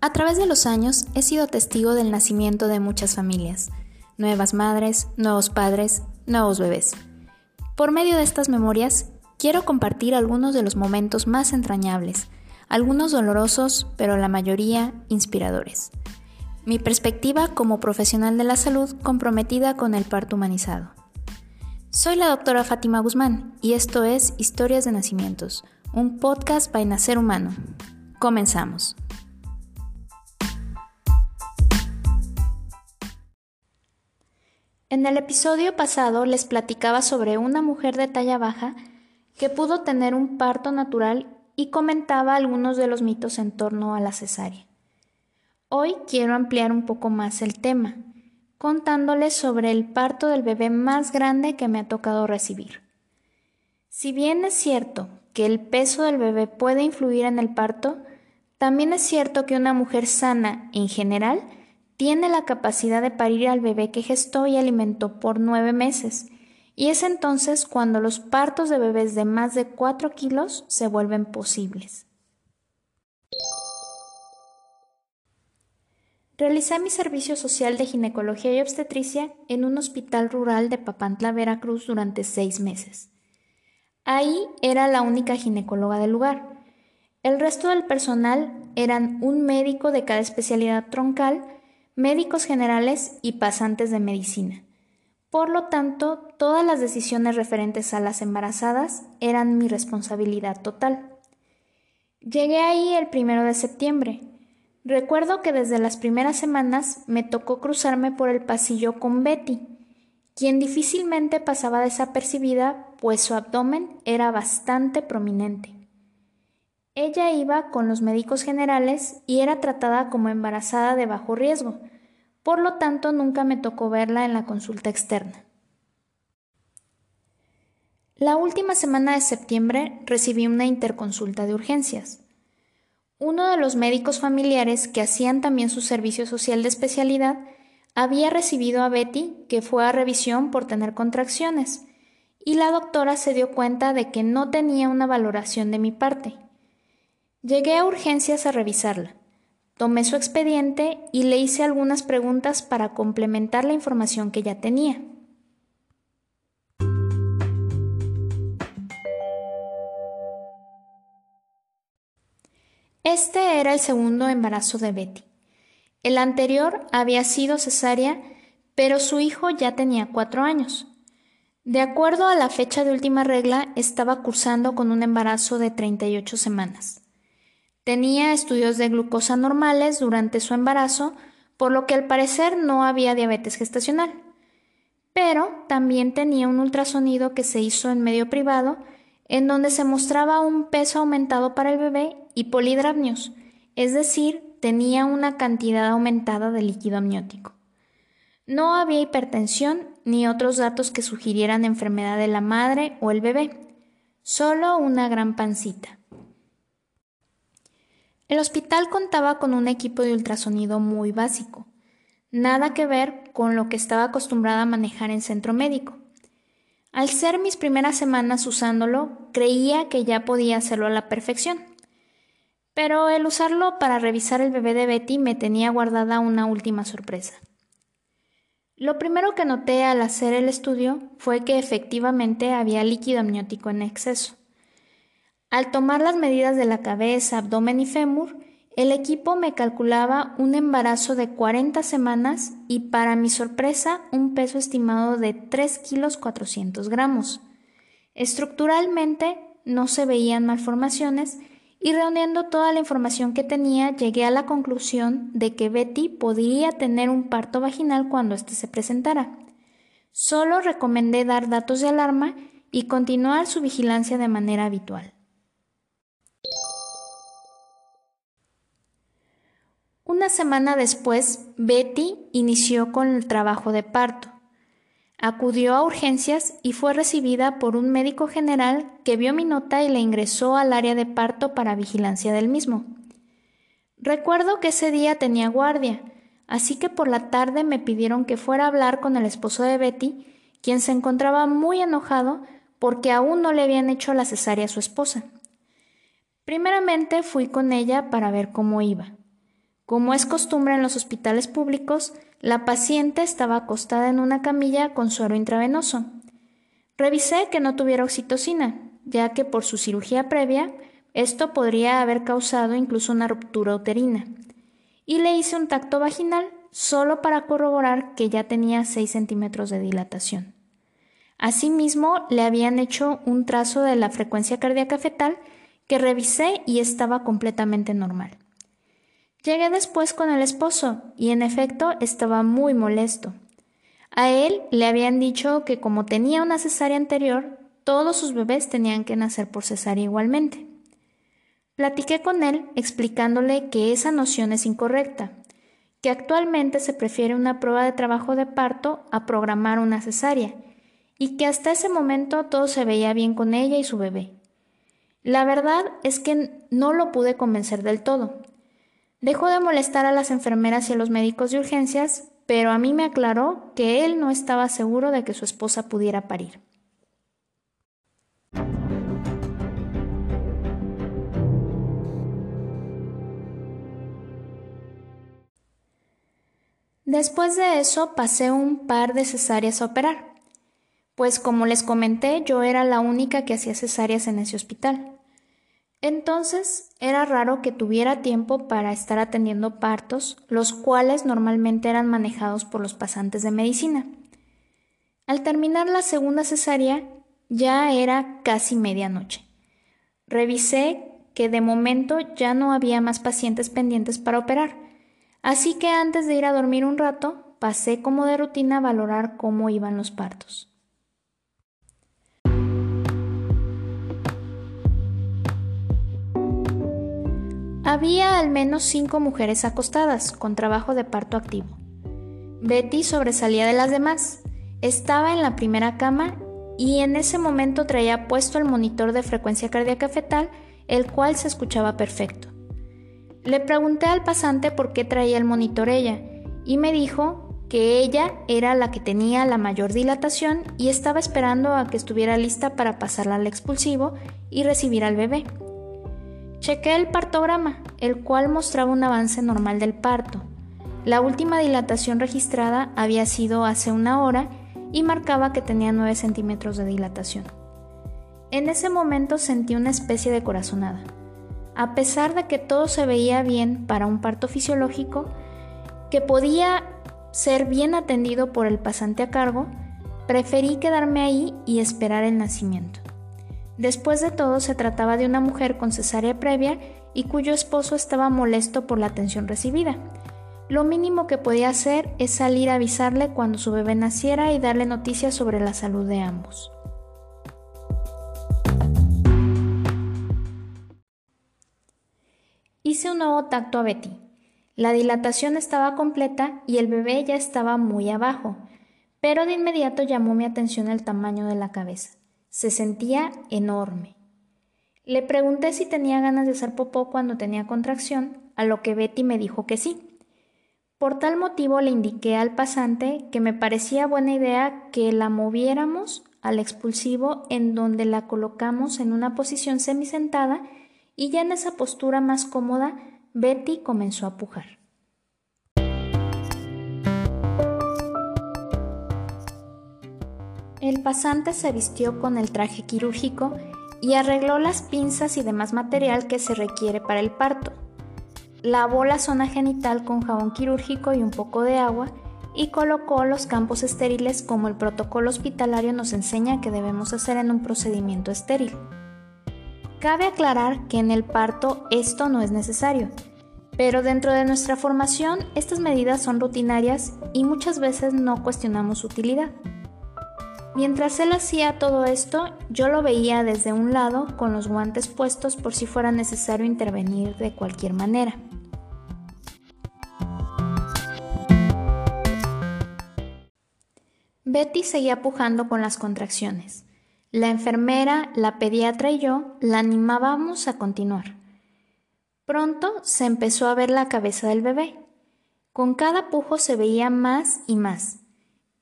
A través de los años he sido testigo del nacimiento de muchas familias, nuevas madres, nuevos padres, nuevos bebés. Por medio de estas memorias, quiero compartir algunos de los momentos más entrañables, algunos dolorosos, pero la mayoría inspiradores. Mi perspectiva como profesional de la salud comprometida con el parto humanizado. Soy la doctora Fátima Guzmán y esto es Historias de Nacimientos, un podcast para Nacer Humano. Comenzamos. En el episodio pasado les platicaba sobre una mujer de talla baja que pudo tener un parto natural y comentaba algunos de los mitos en torno a la cesárea. Hoy quiero ampliar un poco más el tema, contándoles sobre el parto del bebé más grande que me ha tocado recibir. Si bien es cierto que el peso del bebé puede influir en el parto, también es cierto que una mujer sana en general tiene la capacidad de parir al bebé que gestó y alimentó por nueve meses, y es entonces cuando los partos de bebés de más de 4 kilos se vuelven posibles. Realicé mi servicio social de ginecología y obstetricia en un hospital rural de Papantla, Veracruz, durante seis meses. Ahí era la única ginecóloga del lugar. El resto del personal eran un médico de cada especialidad troncal, médicos generales y pasantes de medicina. Por lo tanto, todas las decisiones referentes a las embarazadas eran mi responsabilidad total. Llegué ahí el primero de septiembre. Recuerdo que desde las primeras semanas me tocó cruzarme por el pasillo con Betty, quien difícilmente pasaba desapercibida, pues su abdomen era bastante prominente. Ella iba con los médicos generales y era tratada como embarazada de bajo riesgo, por lo tanto nunca me tocó verla en la consulta externa. La última semana de septiembre recibí una interconsulta de urgencias. Uno de los médicos familiares que hacían también su servicio social de especialidad había recibido a Betty, que fue a revisión por tener contracciones, y la doctora se dio cuenta de que no tenía una valoración de mi parte. Llegué a urgencias a revisarla. Tomé su expediente y le hice algunas preguntas para complementar la información que ya tenía. Este era el segundo embarazo de Betty. El anterior había sido cesárea, pero su hijo ya tenía cuatro años. De acuerdo a la fecha de última regla, estaba cursando con un embarazo de 38 semanas. Tenía estudios de glucosa normales durante su embarazo, por lo que al parecer no había diabetes gestacional. Pero también tenía un ultrasonido que se hizo en medio privado, en donde se mostraba un peso aumentado para el bebé y polidrapnios, es decir, tenía una cantidad aumentada de líquido amniótico. No había hipertensión ni otros datos que sugirieran enfermedad de la madre o el bebé, solo una gran pancita. El hospital contaba con un equipo de ultrasonido muy básico, nada que ver con lo que estaba acostumbrada a manejar en centro médico. Al ser mis primeras semanas usándolo, creía que ya podía hacerlo a la perfección. Pero el usarlo para revisar el bebé de Betty me tenía guardada una última sorpresa. Lo primero que noté al hacer el estudio fue que efectivamente había líquido amniótico en exceso. Al tomar las medidas de la cabeza, abdomen y fémur, el equipo me calculaba un embarazo de 40 semanas y para mi sorpresa un peso estimado de 3 kilos 400 gramos. Estructuralmente no se veían malformaciones y reuniendo toda la información que tenía llegué a la conclusión de que Betty podría tener un parto vaginal cuando éste se presentara. Solo recomendé dar datos de alarma y continuar su vigilancia de manera habitual. Una semana después, Betty inició con el trabajo de parto. Acudió a urgencias y fue recibida por un médico general que vio mi nota y la ingresó al área de parto para vigilancia del mismo. Recuerdo que ese día tenía guardia, así que por la tarde me pidieron que fuera a hablar con el esposo de Betty, quien se encontraba muy enojado porque aún no le habían hecho la cesárea a su esposa. Primeramente fui con ella para ver cómo iba. Como es costumbre en los hospitales públicos, la paciente estaba acostada en una camilla con suero intravenoso. Revisé que no tuviera oxitocina, ya que por su cirugía previa esto podría haber causado incluso una ruptura uterina. Y le hice un tacto vaginal solo para corroborar que ya tenía 6 centímetros de dilatación. Asimismo, le habían hecho un trazo de la frecuencia cardíaca fetal que revisé y estaba completamente normal. Llegué después con el esposo y en efecto estaba muy molesto. A él le habían dicho que como tenía una cesárea anterior, todos sus bebés tenían que nacer por cesárea igualmente. Platiqué con él explicándole que esa noción es incorrecta, que actualmente se prefiere una prueba de trabajo de parto a programar una cesárea, y que hasta ese momento todo se veía bien con ella y su bebé. La verdad es que no lo pude convencer del todo, Dejó de molestar a las enfermeras y a los médicos de urgencias, pero a mí me aclaró que él no estaba seguro de que su esposa pudiera parir. Después de eso pasé un par de cesáreas a operar, pues como les comenté yo era la única que hacía cesáreas en ese hospital. Entonces era raro que tuviera tiempo para estar atendiendo partos, los cuales normalmente eran manejados por los pasantes de medicina. Al terminar la segunda cesárea, ya era casi medianoche. Revisé que de momento ya no había más pacientes pendientes para operar, así que antes de ir a dormir un rato, pasé como de rutina a valorar cómo iban los partos. Había al menos cinco mujeres acostadas, con trabajo de parto activo. Betty sobresalía de las demás. Estaba en la primera cama y en ese momento traía puesto el monitor de frecuencia cardíaca fetal, el cual se escuchaba perfecto. Le pregunté al pasante por qué traía el monitor ella y me dijo que ella era la que tenía la mayor dilatación y estaba esperando a que estuviera lista para pasarla al expulsivo y recibir al bebé. Chequé el partograma, el cual mostraba un avance normal del parto. La última dilatación registrada había sido hace una hora y marcaba que tenía 9 centímetros de dilatación. En ese momento sentí una especie de corazonada. A pesar de que todo se veía bien para un parto fisiológico, que podía ser bien atendido por el pasante a cargo, preferí quedarme ahí y esperar el nacimiento. Después de todo, se trataba de una mujer con cesárea previa y cuyo esposo estaba molesto por la atención recibida. Lo mínimo que podía hacer es salir a avisarle cuando su bebé naciera y darle noticias sobre la salud de ambos. Hice un nuevo tacto a Betty. La dilatación estaba completa y el bebé ya estaba muy abajo, pero de inmediato llamó mi atención el tamaño de la cabeza. Se sentía enorme. Le pregunté si tenía ganas de hacer popó cuando tenía contracción, a lo que Betty me dijo que sí. Por tal motivo le indiqué al pasante que me parecía buena idea que la moviéramos al expulsivo en donde la colocamos en una posición semisentada y ya en esa postura más cómoda Betty comenzó a pujar. El pasante se vistió con el traje quirúrgico y arregló las pinzas y demás material que se requiere para el parto. Lavó la zona genital con jabón quirúrgico y un poco de agua y colocó los campos estériles como el protocolo hospitalario nos enseña que debemos hacer en un procedimiento estéril. Cabe aclarar que en el parto esto no es necesario, pero dentro de nuestra formación estas medidas son rutinarias y muchas veces no cuestionamos su utilidad. Mientras él hacía todo esto, yo lo veía desde un lado con los guantes puestos por si fuera necesario intervenir de cualquier manera. Betty seguía pujando con las contracciones. La enfermera, la pediatra y yo la animábamos a continuar. Pronto se empezó a ver la cabeza del bebé. Con cada pujo se veía más y más.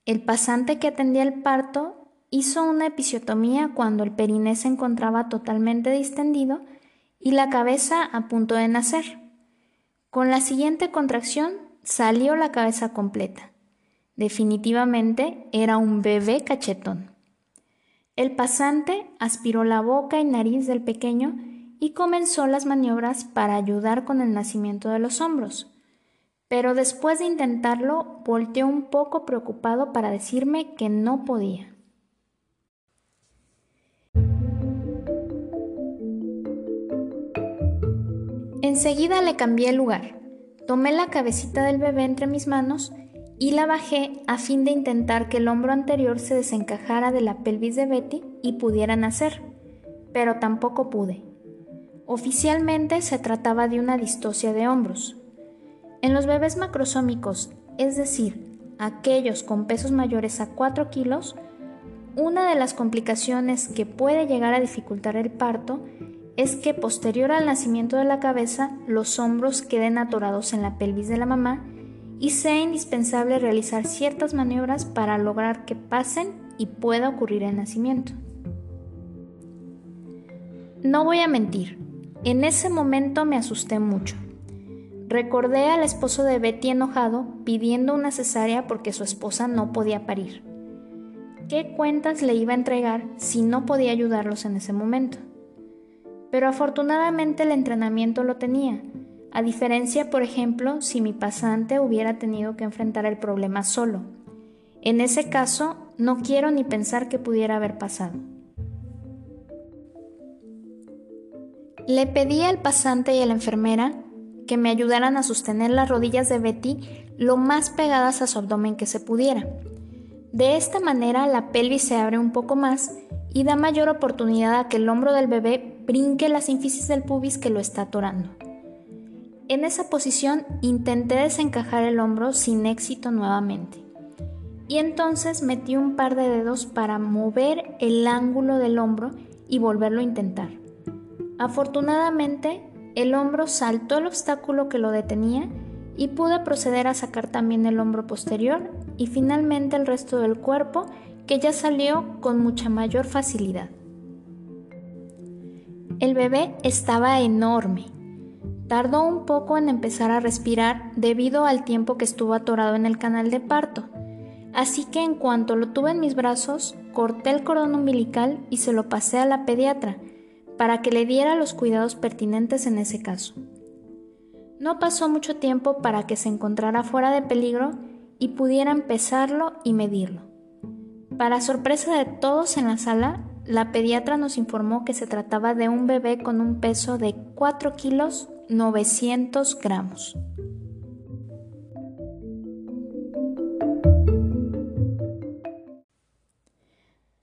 El pasante que atendía el parto hizo una episiotomía cuando el periné se encontraba totalmente distendido y la cabeza a punto de nacer. Con la siguiente contracción salió la cabeza completa. Definitivamente era un bebé cachetón. El pasante aspiró la boca y nariz del pequeño y comenzó las maniobras para ayudar con el nacimiento de los hombros. Pero después de intentarlo, volteó un poco preocupado para decirme que no podía. Enseguida le cambié el lugar. Tomé la cabecita del bebé entre mis manos y la bajé a fin de intentar que el hombro anterior se desencajara de la pelvis de Betty y pudiera nacer, pero tampoco pude. Oficialmente se trataba de una distosia de hombros. En los bebés macrosómicos, es decir, aquellos con pesos mayores a 4 kilos, una de las complicaciones que puede llegar a dificultar el parto es que posterior al nacimiento de la cabeza los hombros queden atorados en la pelvis de la mamá y sea indispensable realizar ciertas maniobras para lograr que pasen y pueda ocurrir el nacimiento. No voy a mentir, en ese momento me asusté mucho. Recordé al esposo de Betty enojado pidiendo una cesárea porque su esposa no podía parir. ¿Qué cuentas le iba a entregar si no podía ayudarlos en ese momento? Pero afortunadamente el entrenamiento lo tenía, a diferencia, por ejemplo, si mi pasante hubiera tenido que enfrentar el problema solo. En ese caso, no quiero ni pensar que pudiera haber pasado. Le pedí al pasante y a la enfermera que me ayudaran a sostener las rodillas de Betty lo más pegadas a su abdomen que se pudiera. De esta manera la pelvis se abre un poco más y da mayor oportunidad a que el hombro del bebé brinque la sínfisis del pubis que lo está atorando. En esa posición intenté desencajar el hombro sin éxito nuevamente. Y entonces metí un par de dedos para mover el ángulo del hombro y volverlo a intentar. Afortunadamente, el hombro saltó el obstáculo que lo detenía y pude proceder a sacar también el hombro posterior y finalmente el resto del cuerpo que ya salió con mucha mayor facilidad. El bebé estaba enorme Tardó un poco en empezar a respirar debido al tiempo que estuvo atorado en el canal de parto, así que en cuanto lo tuve en mis brazos, corté el cordón umbilical y se lo pasé a la pediatra para que le diera los cuidados pertinentes en ese caso. No pasó mucho tiempo para que se encontrara fuera de peligro y pudiera empezarlo y medirlo. Para sorpresa de todos en la sala, la pediatra nos informó que se trataba de un bebé con un peso de 4 kilos 900 gramos.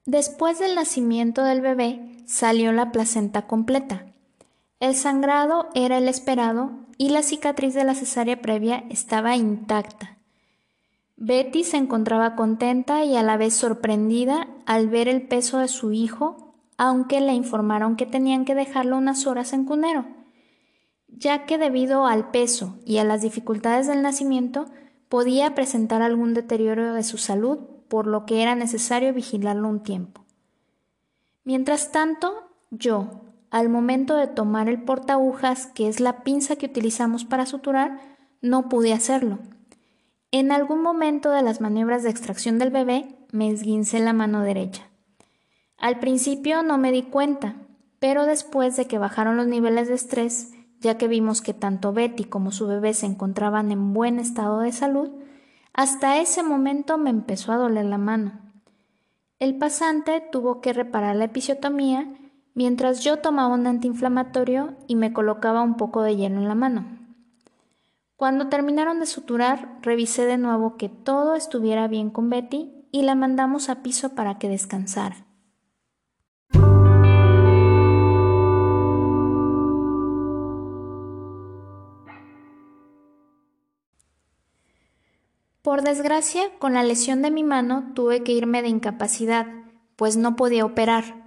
Después del nacimiento del bebé salió la placenta completa. El sangrado era el esperado y la cicatriz de la cesárea previa estaba intacta. Betty se encontraba contenta y a la vez sorprendida al ver el peso de su hijo, aunque le informaron que tenían que dejarlo unas horas en cunero ya que debido al peso y a las dificultades del nacimiento podía presentar algún deterioro de su salud, por lo que era necesario vigilarlo un tiempo. Mientras tanto, yo, al momento de tomar el portagujas, que es la pinza que utilizamos para suturar, no pude hacerlo. En algún momento de las maniobras de extracción del bebé me esguincé la mano derecha. Al principio no me di cuenta, pero después de que bajaron los niveles de estrés, ya que vimos que tanto Betty como su bebé se encontraban en buen estado de salud, hasta ese momento me empezó a doler la mano. El pasante tuvo que reparar la episiotomía mientras yo tomaba un antiinflamatorio y me colocaba un poco de hielo en la mano. Cuando terminaron de suturar, revisé de nuevo que todo estuviera bien con Betty y la mandamos a piso para que descansara. Por desgracia, con la lesión de mi mano tuve que irme de incapacidad, pues no podía operar.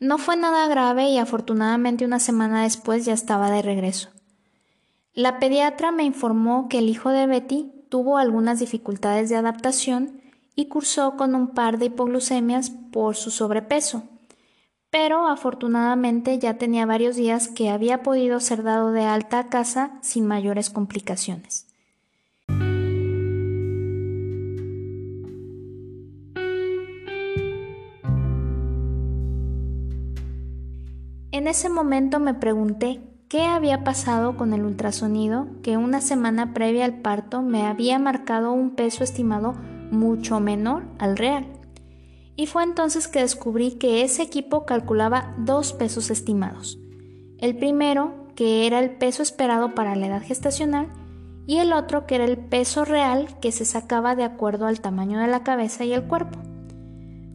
No fue nada grave y afortunadamente una semana después ya estaba de regreso. La pediatra me informó que el hijo de Betty tuvo algunas dificultades de adaptación y cursó con un par de hipoglucemias por su sobrepeso, pero afortunadamente ya tenía varios días que había podido ser dado de alta a casa sin mayores complicaciones. En ese momento me pregunté qué había pasado con el ultrasonido que una semana previa al parto me había marcado un peso estimado mucho menor al real. Y fue entonces que descubrí que ese equipo calculaba dos pesos estimados. El primero, que era el peso esperado para la edad gestacional, y el otro, que era el peso real que se sacaba de acuerdo al tamaño de la cabeza y el cuerpo.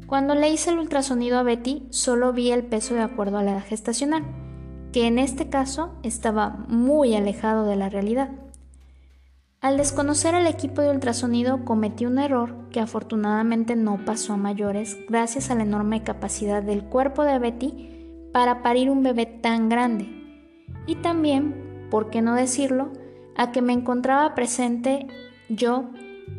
Cuando le hice el ultrasonido a Betty, solo vi el peso de acuerdo a la edad gestacional, que en este caso estaba muy alejado de la realidad. Al desconocer el equipo de ultrasonido cometí un error que afortunadamente no pasó a mayores gracias a la enorme capacidad del cuerpo de Betty para parir un bebé tan grande. Y también, por qué no decirlo, a que me encontraba presente yo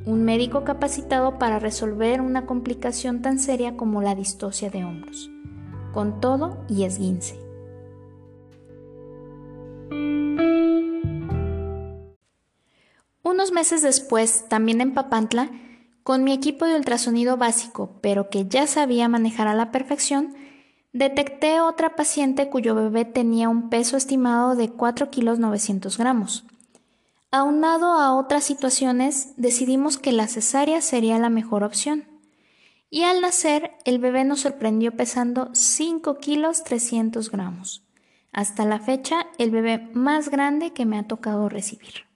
un médico capacitado para resolver una complicación tan seria como la distosia de hombros, con todo y esguince. Unos meses después, también en Papantla, con mi equipo de ultrasonido básico, pero que ya sabía manejar a la perfección, detecté otra paciente cuyo bebé tenía un peso estimado de 4 kilos 900 gramos. Aunado a otras situaciones, decidimos que la cesárea sería la mejor opción. Y al nacer, el bebé nos sorprendió pesando 5 kilos 300 gramos. Hasta la fecha, el bebé más grande que me ha tocado recibir.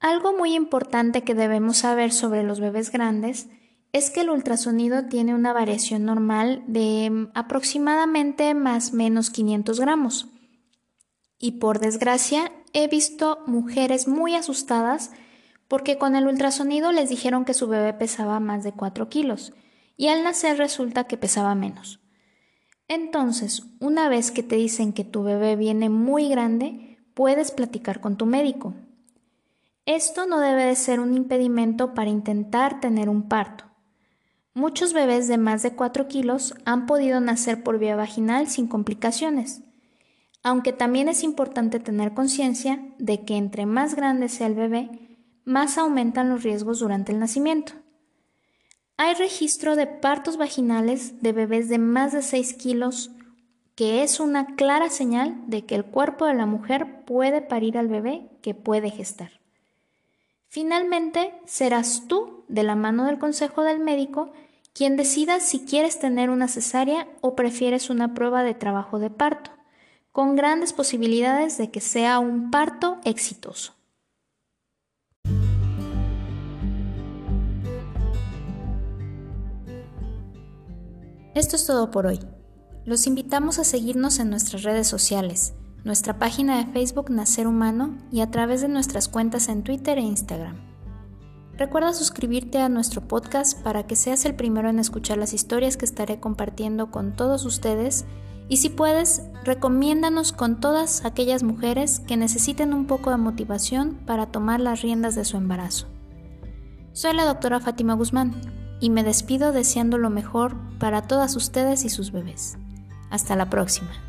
Algo muy importante que debemos saber sobre los bebés grandes es que el ultrasonido tiene una variación normal de mm, aproximadamente más menos 500 gramos. Y por desgracia he visto mujeres muy asustadas porque con el ultrasonido les dijeron que su bebé pesaba más de 4 kilos y al nacer resulta que pesaba menos. Entonces, una vez que te dicen que tu bebé viene muy grande, puedes platicar con tu médico. Esto no debe de ser un impedimento para intentar tener un parto. Muchos bebés de más de 4 kilos han podido nacer por vía vaginal sin complicaciones, aunque también es importante tener conciencia de que entre más grande sea el bebé, más aumentan los riesgos durante el nacimiento. Hay registro de partos vaginales de bebés de más de 6 kilos, que es una clara señal de que el cuerpo de la mujer puede parir al bebé que puede gestar. Finalmente, serás tú, de la mano del consejo del médico, quien decida si quieres tener una cesárea o prefieres una prueba de trabajo de parto, con grandes posibilidades de que sea un parto exitoso. Esto es todo por hoy. Los invitamos a seguirnos en nuestras redes sociales, nuestra página de Facebook Nacer Humano y a través de nuestras cuentas en Twitter e Instagram. Recuerda suscribirte a nuestro podcast para que seas el primero en escuchar las historias que estaré compartiendo con todos ustedes y si puedes, recomiéndanos con todas aquellas mujeres que necesiten un poco de motivación para tomar las riendas de su embarazo. Soy la doctora Fátima Guzmán y me despido deseando lo mejor para todas ustedes y sus bebés. Hasta la próxima.